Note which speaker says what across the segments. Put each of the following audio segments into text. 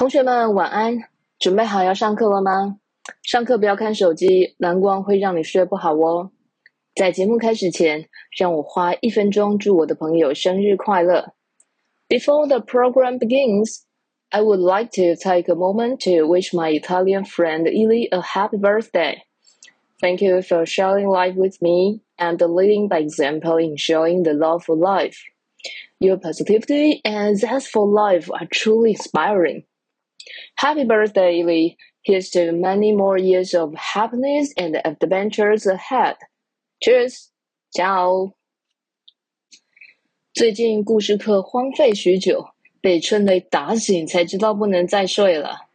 Speaker 1: 同学们晚安，准备好要上课了吗？上课不要看手机，蓝光会让你睡不好哦。在节目开始前，让我花一分钟祝我的朋友生日快乐。Before the program begins, I would like to take a moment to wish my Italian friend Ili a happy birthday. Thank you for sharing life with me and leading by example in showing the love for life. Your positivity and zest for life are truly inspiring. Happy birthday, Ili. Here's to many more years of happiness and adventures ahead. Cheers！加油！最近故事课荒废许久，被春雷打醒才知道不能再睡了。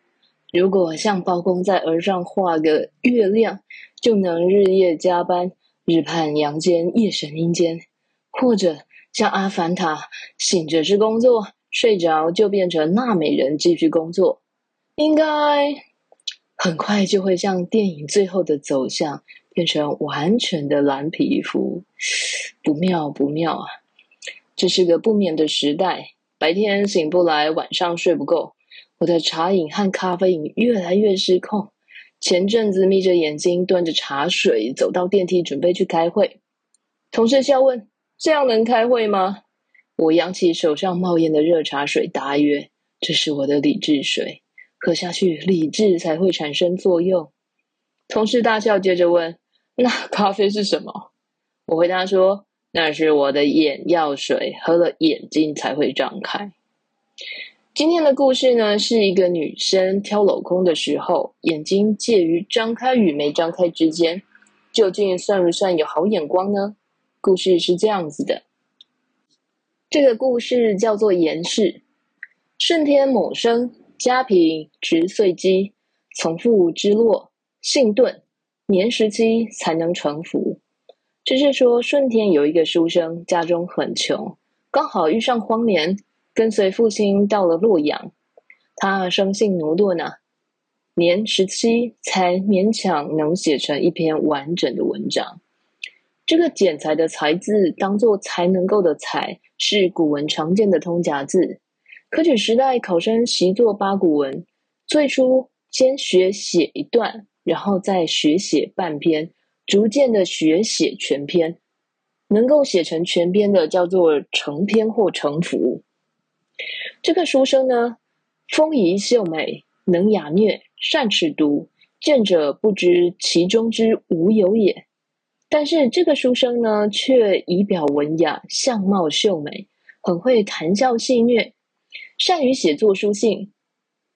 Speaker 1: 如果像包公在额上画个月亮，就能日夜加班，日盼阳间，夜审阴间；或者像阿凡达，醒着是工作，睡着就变成纳美人继续工作。应该很快就会像电影最后的走向，变成完全的蓝皮肤。不妙不妙啊！这是个不眠的时代，白天醒不来，晚上睡不够。我的茶瘾和咖啡瘾越来越失控。前阵子眯着眼睛端着茶水走到电梯，准备去开会。同事笑问：“这样能开会吗？”我扬起手上冒烟的热茶水，答曰：“这是我的理智水。”喝下去，理智才会产生作用。同事大笑，接着问：“那咖啡是什么？”我回答说：“那是我的眼药水，喝了眼睛才会张开。”今天的故事呢，是一个女生挑老公的时候，眼睛介于张开与没张开之间，究竟算不算有好眼光呢？故事是这样子的，这个故事叫做严氏，顺天某生。家贫，职岁饥，从父之洛，性钝，年十七才能成服。就是说，顺天有一个书生，家中很穷，刚好遇上荒年，跟随父亲到了洛阳。他生性駑钝呢，年十七才勉强能写成一篇完整的文章。这个剪裁的裁字，当做才能够的才，是古文常见的通假字。科举时代，考生习作八股文，最初先学写一段，然后再学写半篇，逐渐的学写全篇。能够写成全篇的，叫做成篇或成幅。这个书生呢，丰仪秀美，能雅谑，善尺读，见者不知其中之无有也。但是这个书生呢，却仪表文雅，相貌秀美，很会谈笑戏谑。善于写作书信，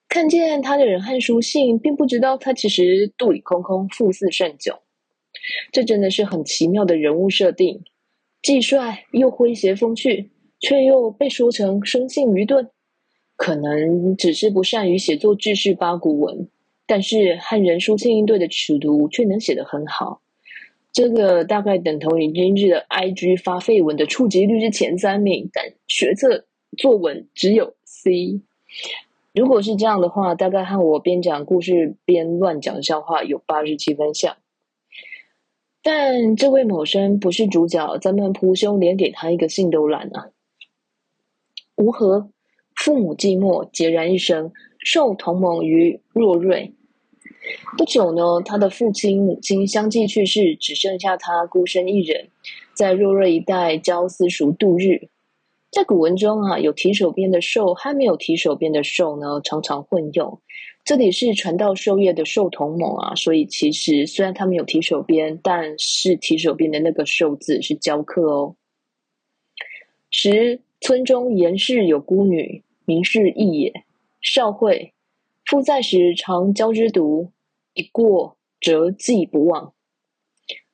Speaker 1: 看见他的人和书信，并不知道他其实肚里空空，腹似甚酒。这真的是很奇妙的人物设定，既帅又诙谐风趣，却又被说成生性愚钝。可能只是不善于写作制式八股文，但是和人书信应对的尺度却能写得很好。这个大概等同于今日的 IG 发废文的触及率是前三名，但学测作文只有。C，如果是这样的话，大概和我边讲故事边乱讲笑话有八十七分像。但这位某生不是主角，咱们朴兄连给他一个信都懒啊。吴和父母寂寞，孑然一身，受同盟于若瑞。不久呢，他的父亲母亲相继去世，只剩下他孤身一人，在若瑞一带教私塾度日。在古文中啊，有提手边的受和没有提手边的受呢，常常混用。这里是传道授业的授同盟啊，所以其实虽然他们有提手边，但是提手边的那个受字是教课哦。十村中严氏有孤女，名氏义也，少慧。父在时常教之读，一过则记不忘。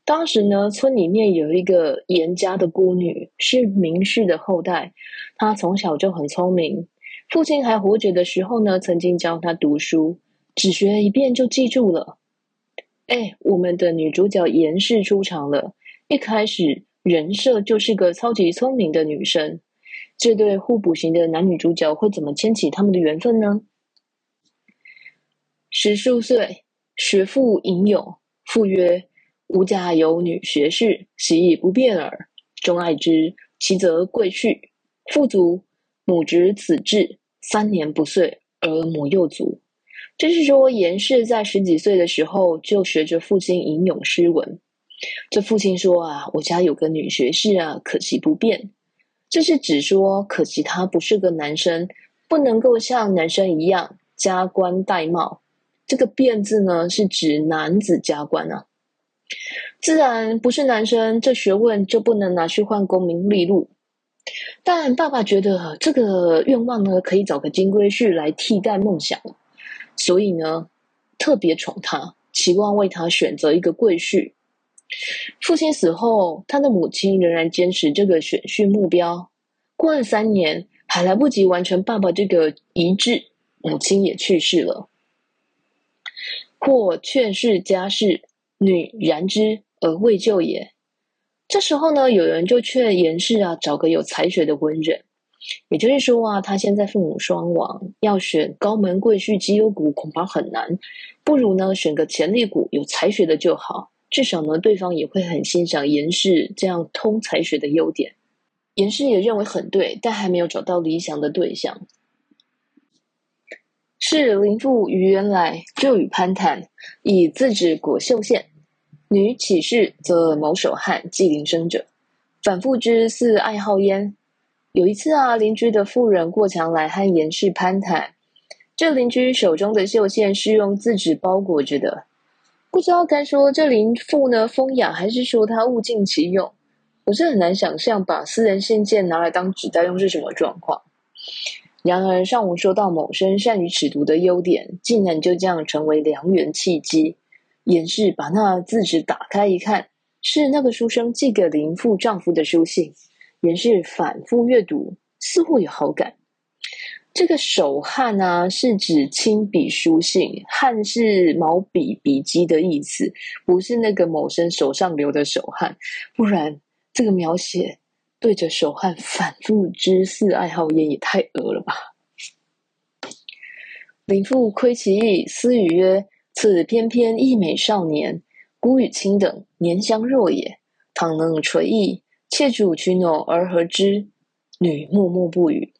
Speaker 1: 当时呢，村里面有一个严家的孤女，是名士的后代。她从小就很聪明，父亲还活着的时候呢，曾经教她读书，只学一遍就记住了。哎，我们的女主角严氏出场了，一开始人设就是个超级聪明的女生。这对互补型的男女主角会怎么牵起他们的缘分呢？十数岁，学父吟咏，父曰。吾家有女学士，习以不变耳，终爱之。其则贵婿，父卒，母执此志，三年不遂而母又足。这是说严氏在十几岁的时候就学着父亲吟咏诗文。这父亲说啊，我家有个女学士啊，可惜不便。这是指说，可惜他不是个男生，不能够像男生一样加官戴帽。这个“变”字呢，是指男子加官啊。自然不是男生，这学问就不能拿去换功名利禄。但爸爸觉得这个愿望呢，可以找个金龟婿来替代梦想，所以呢，特别宠他，期望为他选择一个贵婿。父亲死后，他的母亲仍然坚持这个选婿目标。过了三年，还来不及完成爸爸这个遗志，母亲也去世了。或劝世家事，女然之而未就也。这时候呢，有人就劝严氏啊，找个有才学的文人。也就是说啊，他现在父母双亡，要选高门贵婿绩优股恐怕很难，不如呢选个潜力股有才学的就好。至少呢，对方也会很欣赏严氏这样通才学的优点。严氏也认为很对，但还没有找到理想的对象。是林妇于原来就与攀谈，以自指裹绣线。女起事则谋守翰寄林生者，反复之似爱好焉。有一次啊，邻居的妇人过墙来和严氏攀谈，这邻居手中的绣线是用自指包裹着的。不知道该说这林妇呢风雅，还是说她物尽其用？我是很难想象把私人信件拿来当纸袋用是什么状况。然而上午说到某生善于尺牍的优点，竟然就这样成为良缘契机。严氏把那字纸打开一看，是那个书生寄给林父丈夫的书信。严氏反复阅读，似乎有好感。这个手翰啊，是指亲笔书信，翰是毛笔笔迹的意思，不是那个某生手上流的手汗。不然这个描写对着手汗反复之似爱好焉，也太恶了吧！林妇窥其意，思语曰：“此翩翩一美少年，孤与卿等年相若也。倘能垂意，妾主取修而和之。”女默默不语。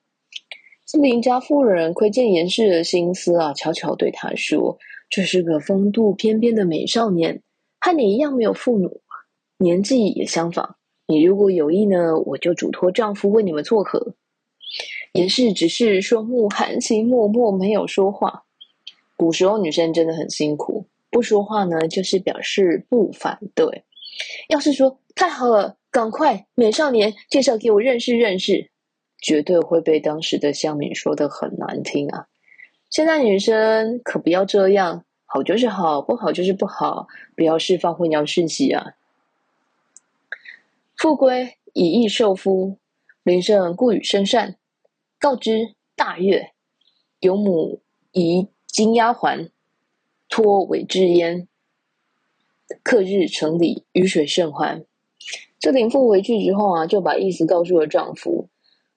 Speaker 1: 这邻家妇人窥见严氏的心思啊，悄悄对他说：“这是个风度翩翩的美少年，和你一样没有父母，年纪也相仿。你如果有意呢，我就嘱托丈夫为你们撮合。”严氏只是双目含情，默默没有说话。古时候女生真的很辛苦，不说话呢，就是表示不反对。要是说太好了，赶快美少年介绍给我认识认识。绝对会被当时的乡民说得很难听啊！现在女生可不要这样，好就是好，不好就是不好，不要释放混淆讯息啊！复归以意受夫，林胜故与生善，告之大悦，有母遗金丫鬟托委之焉，刻日成礼，鱼水甚欢。这林父回去之后啊，就把意思告诉了丈夫。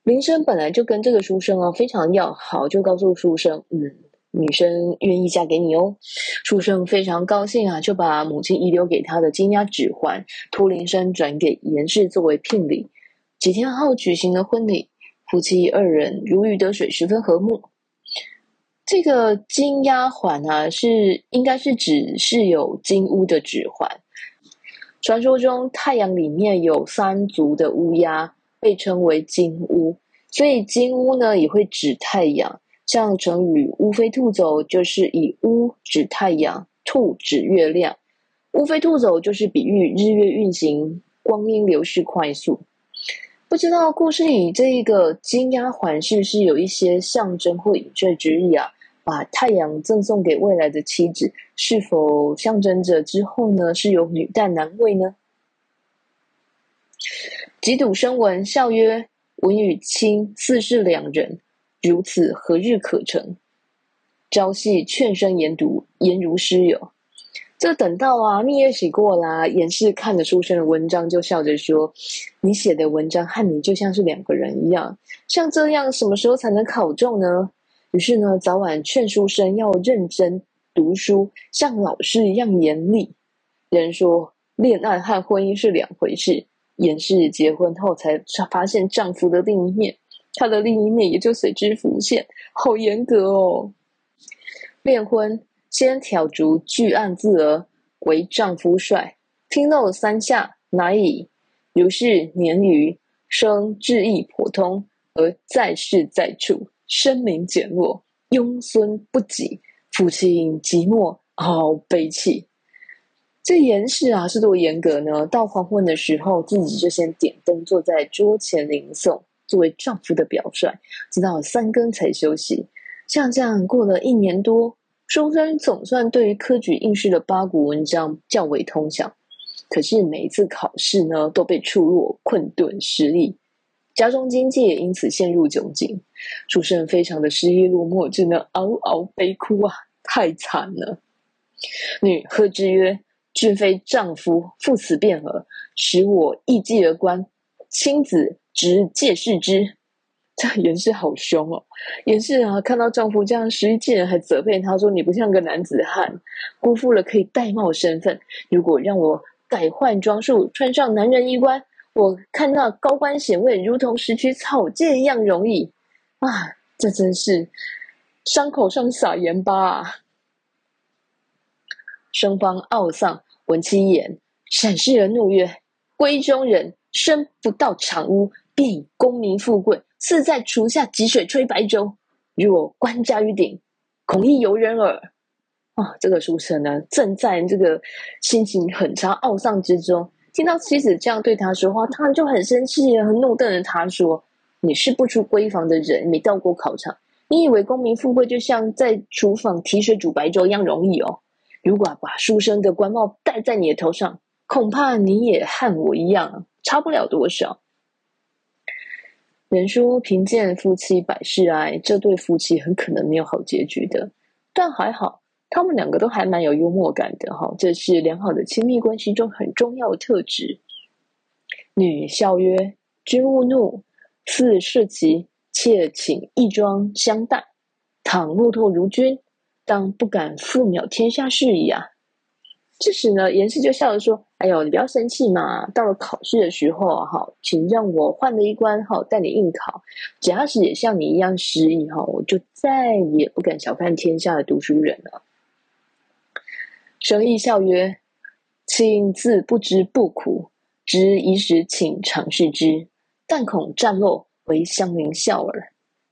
Speaker 1: 林生本来就跟这个书生啊非常要好，就告诉书生，嗯，女生愿意嫁给你哦。书生非常高兴啊，就把母亲遗留给他的金鸭指环托林生转给严氏作为聘礼。几天后举行了婚礼，夫妻二人如鱼得水，十分和睦。这个金丫环啊，是应该是指是有金乌的指环。传说中太阳里面有三足的乌鸦。被称为金乌，所以金乌呢也会指太阳。像成语“乌飞兔走”就是以乌指太阳，兔指月亮。乌飞兔走就是比喻日月运行，光阴流逝快速。不知道故事里这一个金丫鬟是不是有一些象征或引证之意啊？把太阳赠送给未来的妻子，是否象征着之后呢是有女旦男位呢？几笃生闻，笑曰：“文与卿似是两人，如此何日可成？”朝夕劝声研读，言如师友。这等到啊，蜜月期过啦，严氏看着书生的文章，就笑着说：“你写的文章和你就像是两个人一样，像这样什么时候才能考中呢？”于是呢，早晚劝书生要认真读书，像老师一样严厉。人说，恋爱和婚姻是两回事。严氏结婚后才发现丈夫的另一面，他的另一面也就随之浮现。好严格哦！炼婚先挑烛具案自额，为丈夫帅。听漏三下，乃已。如是年余，生志意颇通，而在世在处，声名减弱，庸孙不及，父亲寂寞，好悲戚。这严氏啊，是多严格呢？到黄昏的时候，自己就先点灯，坐在桌前吟诵，作为丈夫的表率，直到三更才休息。像这样过了一年多，书生总算对于科举应试的八股文章较为通晓。可是每一次考试呢，都被触落，困顿失利，家中经济也因此陷入窘境。书生非常的失意落寞，只能嗷嗷悲哭啊，太惨了。女贺之曰。君非丈夫，父死便耳，使我易继而观，亲子直戒视之。这严氏好凶哦！严氏啊，看到丈夫这样失意见人，还责备他说：“你不像个男子汉，辜负了可以戴帽身份。如果让我改换装束，穿上男人衣冠，我看到高官显位，如同拾取草芥一样容易。”啊，这真是伤口上撒盐巴啊！生方懊丧，闻其言，闪视而怒曰：“闺中人生不到长屋，便以功名富贵，似在厨下汲水吹白粥。若官家于鼎，恐亦由人耳。”啊，这个书生呢，正在这个心情很差、懊丧之中，听到妻子这样对他说话，他就很生气，很怒瞪着他说：“你是不出闺房的人，没到过考场，你以为功名富贵就像在厨房提水煮白粥一样容易哦？”如果把书生的官帽戴在你的头上，恐怕你也和我一样，差不了多少。人说贫贱夫妻百事哀，这对夫妻很可能没有好结局的。但还好，他们两个都还蛮有幽默感的哈，这是良好的亲密关系中很重要的特质。女笑曰：“君勿怒，赐设棋，妾请一桩相待。倘落拓如君。”当不敢负渺天下事矣啊！这时呢，严氏就笑着说：“哎呦，你不要生气嘛！到了考试的时候，哈，请让我换了一关，哈，带你应考。假使也像你一样失意，哈，我就再也不敢小看天下的读书人了。”生亦笑曰：“亲自不知不苦，知一时请尝试之，但恐战落，为乡邻笑耳。”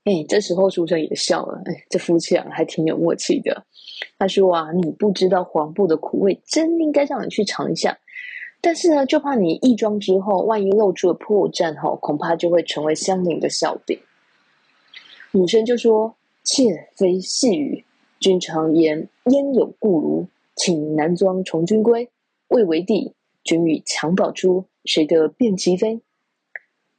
Speaker 1: 哎，这时候书生也笑了。哎，这夫妻俩还挺有默契的。他说：“啊，你不知道黄布的苦味，真应该让你去尝一下。但是呢，就怕你一装之后，万一露出了破绽，哈，恐怕就会成为乡邻的笑柄。”女生就说：“妾非细语，君常言焉有故如？请男装从军归，未为帝，君欲襁褓出，谁得辨其非？”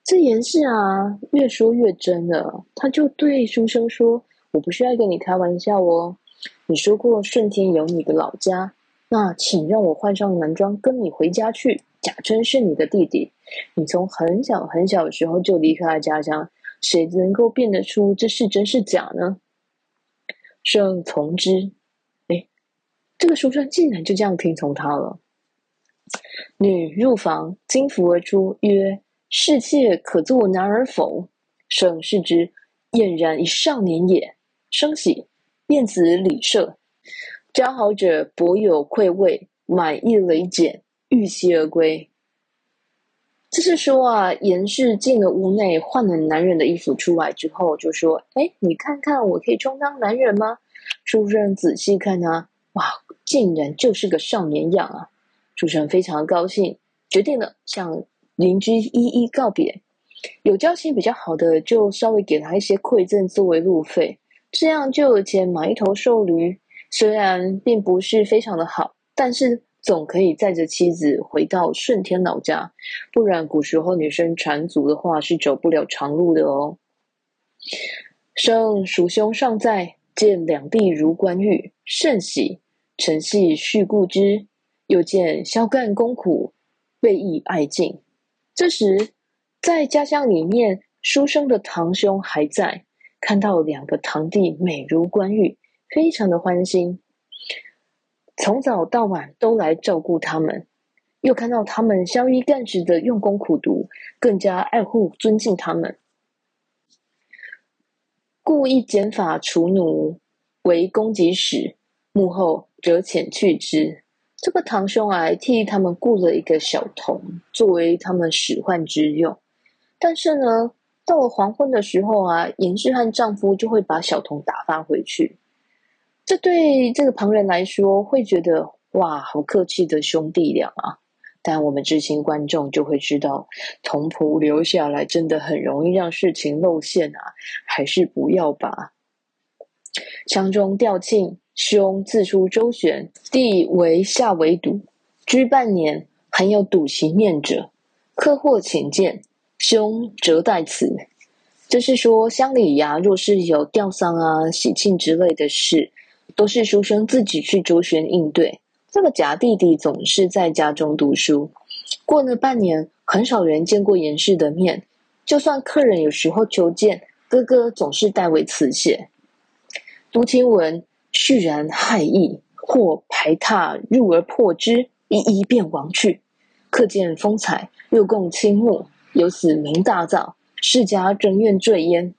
Speaker 1: 这严氏啊，越说越真了。他就对书生说：“我不是在跟你开玩笑哦。你说过顺天有你的老家，那请让我换上男装跟你回家去，假称是你的弟弟。你从很小很小的时候就离开了家乡，谁能够辨得出这是真是假呢？”圣从之。哎，这个书生竟然就这样听从他了。女入房，惊服而出，曰：侍妾可作男儿否？生视之，俨然一少年也。生喜，便辞礼舍。交好者博有愧慰，满意累减，欲西而归。这是说啊，严氏进了屋内，换了男人的衣服出来之后，就说：“哎，你看看，我可以充当男人吗？”书生仔细看啊，哇，竟然就是个少年样啊！书生非常高兴，决定了向。邻居一一告别，有交情比较好的，就稍微给他一些馈赠作为路费，这样就有钱买一头瘦驴。虽然并不是非常的好，但是总可以载着妻子回到顺天老家。不然古时候女生缠足的话，是走不了长路的哦。生属兄尚在，见两弟如冠玉，甚喜，承系续故之。又见萧干功苦，备益爱敬。这时，在家乡里面，书生的堂兄还在，看到两个堂弟美如冠玉，非常的欢心，从早到晚都来照顾他们，又看到他们宵衣干食的用功苦读，更加爱护尊敬他们。故意减法除奴，为供给使，幕后则遣去之。这个堂兄啊，替他们雇了一个小童，作为他们使唤之用。但是呢，到了黄昏的时候啊，严氏和丈夫就会把小童打发回去。这对这个旁人来说，会觉得哇，好客气的兄弟俩啊！但我们知心观众就会知道，童仆留下来真的很容易让事情露馅啊，还是不要吧。羌中吊庆，兄自出周旋，弟为下为堵，居半年，罕有堵其面者，客或请见，兄辄代辞。这是说乡里呀，若是有吊丧啊、喜庆之类的事，都是书生自己去周旋应对。这个假弟弟总是在家中读书，过了半年，很少人见过严氏的面。就算客人有时候求见，哥哥总是代为辞谢。读亲闻，续然骇异，或排闥入而破之，一一便亡去。客见风采，又共倾慕，由此名大噪，世家争愿坠焉。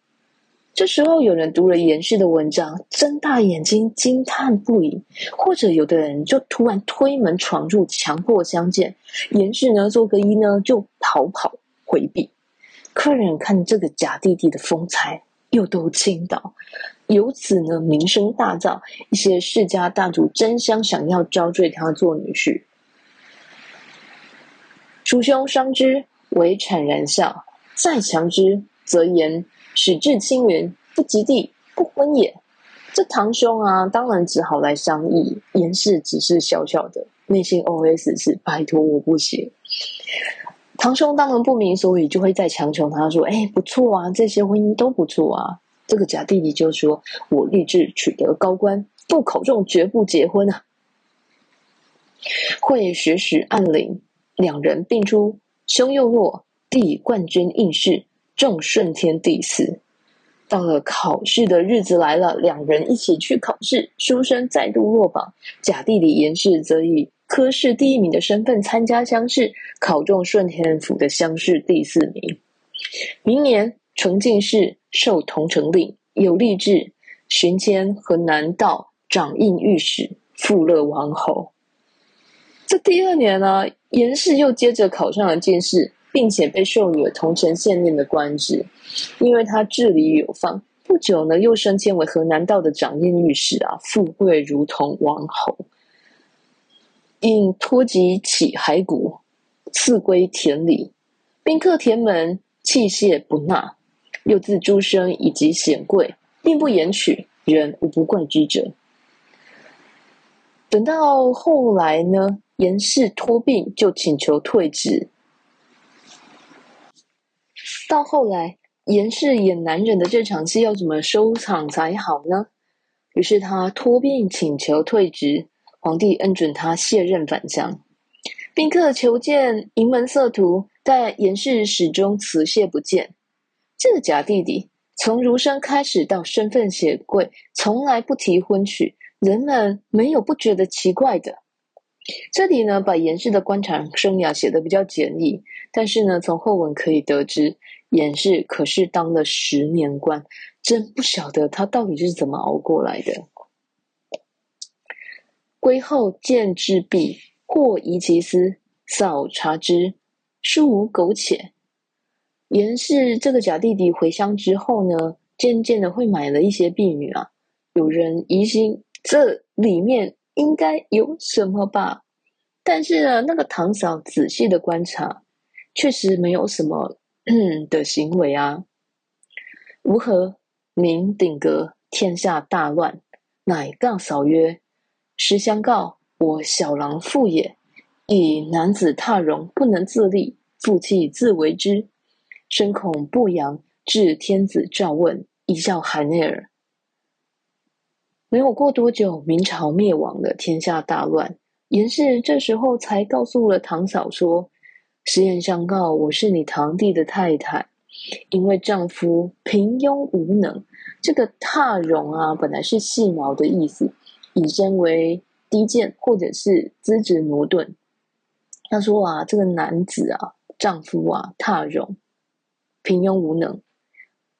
Speaker 1: 这时候，有人读了严氏的文章，睁大眼睛惊叹不已；或者有的人就突然推门闯入，强迫相见。严氏呢，做个揖呢，就逃跑回避。客人看这个假弟弟的风采，又都倾倒，由此呢，名声大噪。一些世家大族争相想要招赘他做女婿。叔兄伤之，唯惨然笑；再强之，则言。始至青云，不及地，不婚也。这堂兄啊，当然只好来商议。严氏只是小小的内心 OS 是：拜托我不行。堂兄当然不明所以，就会再强求他说：“哎，不错啊，这些婚姻都不错啊。”这个假弟弟就说：“我立志取得高官，不考中绝不结婚啊。”会学识按铃，两人并出，兄又落，弟冠军应试。中顺天第四，到了考试的日子来了，两人一起去考试，书生再度落榜。假弟弟严氏则以科试第一名的身份参加乡试，考中顺天府的乡试第四名。明年承进士，授同城令，有立志巡迁河南道掌印御史，富乐王侯。这第二年呢，严氏又接着考上了进士。并且被授予了同城县令的官职，因为他治理有方。不久呢，又升迁为河南道的掌印御史啊，富贵如同王侯。因托疾起骸骨，赐归田里，宾客田门，器械不纳。又自诸生以及显贵，并不言取，人无不怪之者。等到后来呢，严氏托病，就请求退职。到后来，严氏演难忍的这场戏要怎么收场才好呢？于是他托病请求退职，皇帝恩准他卸任返乡。宾客求见营门色图，但严氏始终辞谢不见。这个假弟弟从儒生开始到身份显贵，从来不提婚娶，人们没有不觉得奇怪的。这里呢，把严氏的官场生涯写得比较简易，但是呢，从后文可以得知。严氏可是当了十年官，真不晓得他到底是怎么熬过来的。归后见之弊，或疑其私，扫察之，殊无苟且。严氏这个假弟弟回乡之后呢，渐渐的会买了一些婢女啊，有人疑心这里面应该有什么吧，但是呢，那个堂嫂仔细的观察，确实没有什么。的行为啊，吾何名鼎格，天下大乱，乃杠嫂曰：“实相告，我小郎妇也，以男子踏戎不能自立，负气自为之，深恐不扬，致天子召问，一笑海内耳。”没有过多久，明朝灭亡了，天下大乱。严氏这时候才告诉了堂嫂说。实言相告，我是你堂弟的太太，因为丈夫平庸无能。这个踏绒啊，本来是细毛的意思，引申为低贱或者是资质挪钝。他说啊，这个男子啊，丈夫啊，踏绒平庸无能，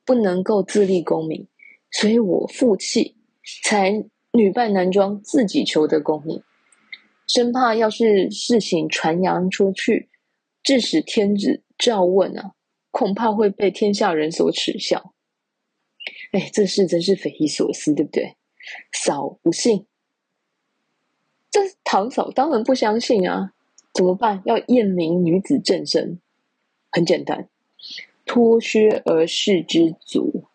Speaker 1: 不能够自立功名，所以我负气，才女扮男装，自己求得功名，生怕要是事情传扬出去，致使天子诏问啊，恐怕会被天下人所耻笑。哎，这事真是匪夷所思，对不对？嫂不信，这堂嫂当然不相信啊！怎么办？要验明女子正身，很简单，脱靴而视之足。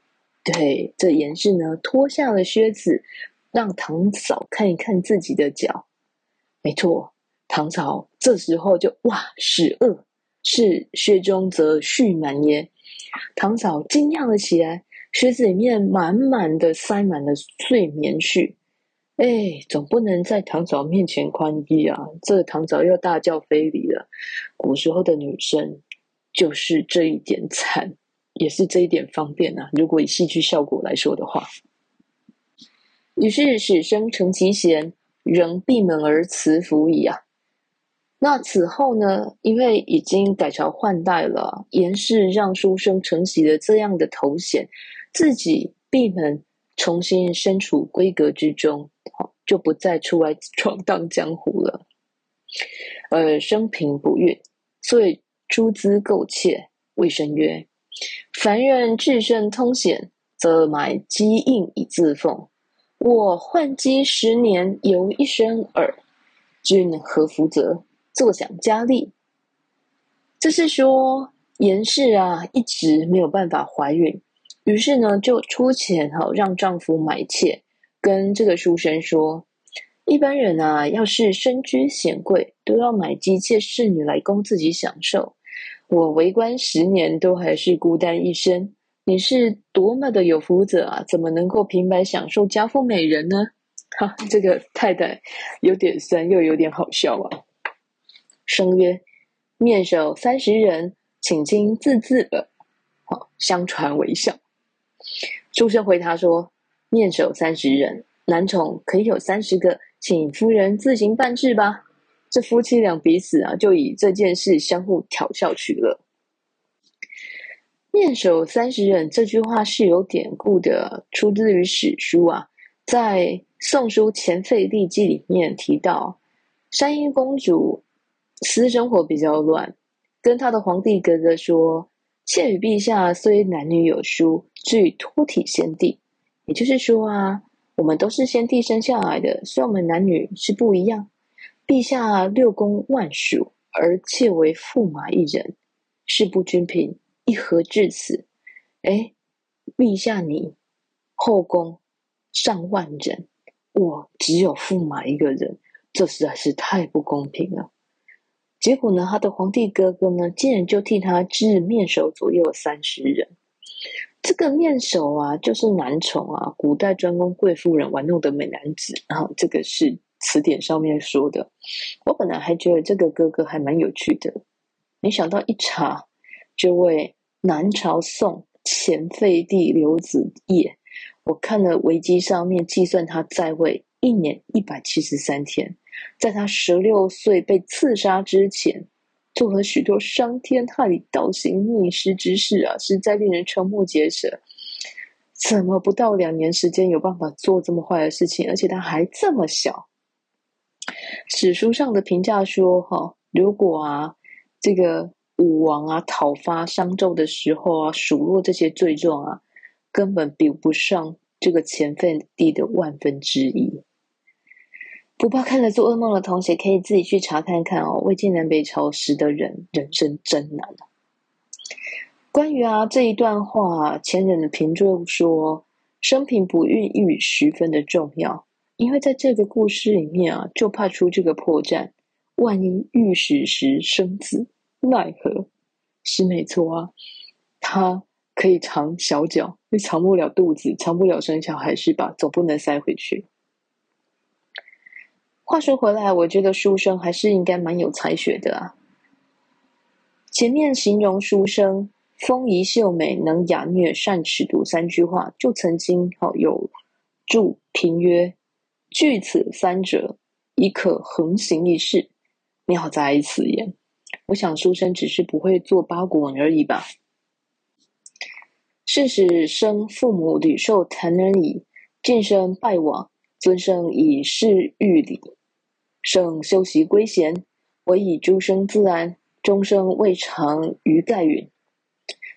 Speaker 1: 对，这严氏呢，脱下了靴子，让堂嫂看一看自己的脚。没错，堂嫂这时候就哇，是恶，是靴中则絮满耶。堂嫂惊讶了起来。靴子里面满满的塞满了碎棉絮，哎，总不能在堂嫂面前宽衣啊！这个堂嫂又大叫非礼了。古时候的女生就是这一点惨，也是这一点方便啊。如果以戏剧效果来说的话，于是始生成其贤，仍闭门而辞服矣啊。那此后呢？因为已经改朝换代了，严氏让书生承袭了这样的头衔。自己闭门，重新身处闺阁之中，就不再出来闯荡江湖了。呃，生平不孕，所以出资购妾，谓生曰：“凡人至圣通显，则买姬印以自奉。我换姬十年，犹一生耳。君何福泽？坐享佳丽。”这是说严氏啊，一直没有办法怀孕。于是呢，就出钱哈，让丈夫买妾，跟这个书生说：一般人啊，要是身居显贵，都要买姬妾侍女来供自己享受。我为官十年，都还是孤单一生。你是多么的有福泽啊，怎么能够平白享受佳妇美人呢？哈，这个太太有点酸，又有点好笑啊。生曰：面首三十人，请亲自自耳。好，相传为笑。书生回答说：“面首三十人，男宠可以有三十个，请夫人自行办事吧。”这夫妻俩彼此啊，就以这件事相互调笑取乐。面首三十人这句话是有典故的，出自于史书啊，在《宋书前废帝纪》里面提到，山阴公主私生活比较乱，跟她的皇帝哥哥说。妾与陛下虽男女有殊，俱托体先帝。也就是说啊，我们都是先帝生下来的，虽然我们男女是不一样。陛下六宫万属，而妾为驸马一人，事不均平，一何至此？哎，陛下你后宫上万人，我只有驸马一个人，这实在是太不公平了。结果呢，他的皇帝哥哥呢，竟然就替他置面首左右三十人。这个面首啊，就是男宠啊，古代专供贵妇人玩弄的美男子。然后这个是词典上面说的。我本来还觉得这个哥哥还蛮有趣的，没想到一查，这位南朝宋前废帝刘子业，我看了维基上面计算他在位一年一百七十三天。在他十六岁被刺杀之前，做了许多伤天害理、倒行逆施之事啊，实在令人瞠目结舌。怎么不到两年时间有办法做这么坏的事情？而且他还这么小。史书上的评价说：“哈，如果啊，这个武王啊讨伐商纣的时候啊，数落这些罪状啊，根本比不上这个前废帝的万分之一。”不怕看了做噩梦的同学，可以自己去查看看哦。魏晋南北朝时的人，人生真难啊。关于啊这一段话，前人的评论说，生平不孕育十分的重要，因为在这个故事里面啊，就怕出这个破绽。万一御史时生子，奈何？是没错啊，他可以藏小脚，又藏不了肚子，藏不了生小孩是吧？总不能塞回去。话说回来，我觉得书生还是应该蛮有才学的啊。前面形容书生丰仪秀美、能雅谑、善尺度三句话，就曾经好有注评曰：“据此三者，已可横行一世。”妙哉此言。我想书生只是不会做八股文而已吧。是使生父母屡受疼人矣，近生拜往，尊生以事欲礼，圣修习归贤，委以诸生自安，终生未尝于盖允。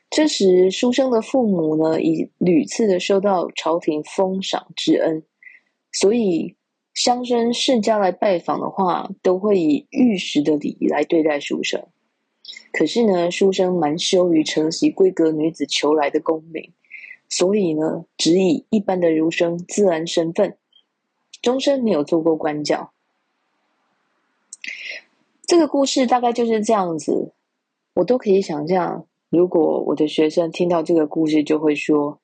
Speaker 1: 这时，书生的父母呢，已屡次的受到朝廷封赏之恩，所以乡绅世家来拜访的话，都会以玉石的礼仪来对待书生。可是呢，书生蛮羞于承袭闺阁女子求来的功名，所以呢，只以一般的儒生自安身份，终身没有做过官教。这个故事大概就是这样子，我都可以想象，如果我的学生听到这个故事，就会说：“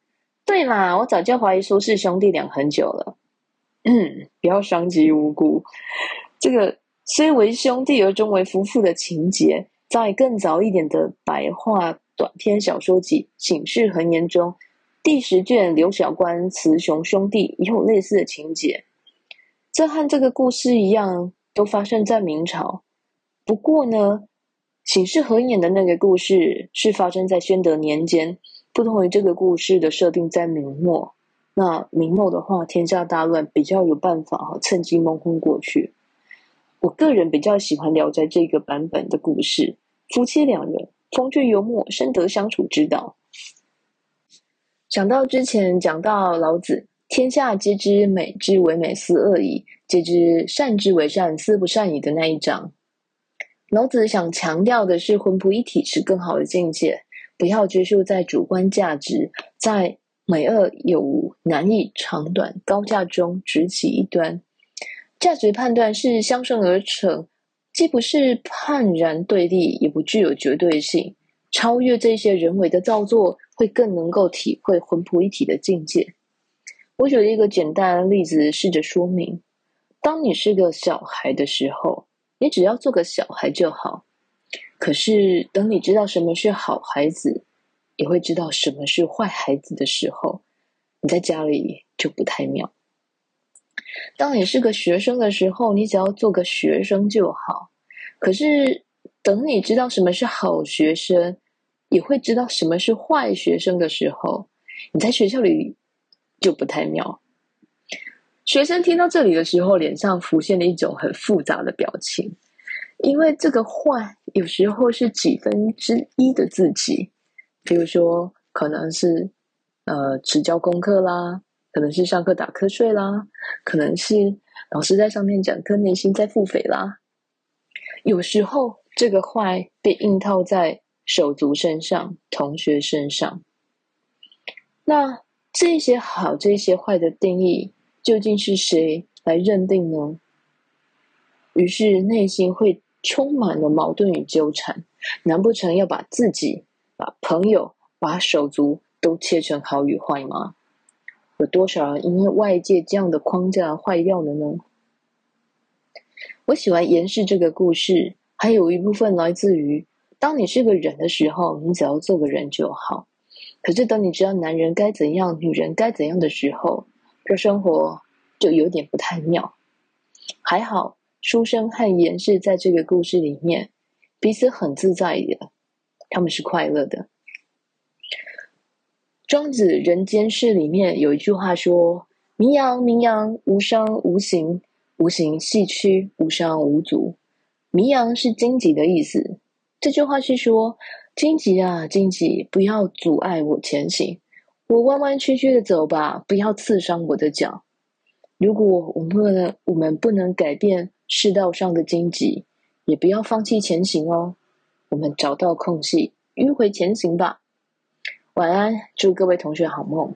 Speaker 1: 对嘛，我早就怀疑苏氏兄弟俩很久了。”不要伤及无辜。这个虽为兄弟而终为夫妇的情节。在更早一点的白话短篇小说集《醒世恒言》中，第十卷刘小官雌雄兄弟也有类似的情节。这和这个故事一样，都发生在明朝。不过呢，《醒世恒言》的那个故事是发生在宣德年间，不同于这个故事的设定在明末。那明末的话，天下大乱，比较有办法哈趁机蒙混过去。我个人比较喜欢《聊斋》这个版本的故事。夫妻两人风趣幽默，深得相处之道。想到之前讲到老子“天下皆知美之为美，斯恶已；皆知善之为善，斯不善已”的那一章，老子想强调的是魂魄一体是更好的境界，不要拘束在主观价值，在美恶有无、难易长短、高下中只起一端。价值判断是相生而成。既不是判然对立，也不具有绝对性。超越这些人为的造作，会更能够体会魂魄一体的境界。我举了一个简单的例子，试着说明：当你是个小孩的时候，你只要做个小孩就好。可是，等你知道什么是好孩子，也会知道什么是坏孩子的时候，你在家里就不太妙。当你是个学生的时候，你只要做个学生就好。可是，等你知道什么是好学生，也会知道什么是坏学生的时候，你在学校里就不太妙。学生听到这里的时候，脸上浮现了一种很复杂的表情，因为这个坏有时候是几分之一的自己，比如说可能是呃迟交功课啦。可能是上课打瞌睡啦，可能是老师在上面讲课，内心在腹诽啦。有时候这个坏被硬套在手足身上、同学身上。那这些好、这些坏的定义，究竟是谁来认定呢？于是内心会充满了矛盾与纠缠，难不成要把自己、把朋友、把手足都切成好与坏吗？有多少人因为外界这样的框架坏掉了呢？我喜欢严氏这个故事，还有一部分来自于：当你是个人的时候，你只要做个人就好；可是等你知道男人该怎样，女人该怎样的时候，这生活就有点不太妙。还好，书生和严氏在这个故事里面彼此很自在的，他们是快乐的。庄子《人间世》里面有一句话说：“名扬，名扬，无伤无形，无形细躯，无伤无足。”名扬是荆棘的意思。这句话是说，荆棘啊，荆棘，不要阻碍我前行，我弯弯曲曲的走吧，不要刺伤我的脚。如果我们不能，我们不能改变世道上的荆棘，也不要放弃前行哦。我们找到空隙，迂回前行吧。晚安，祝各位同学好梦。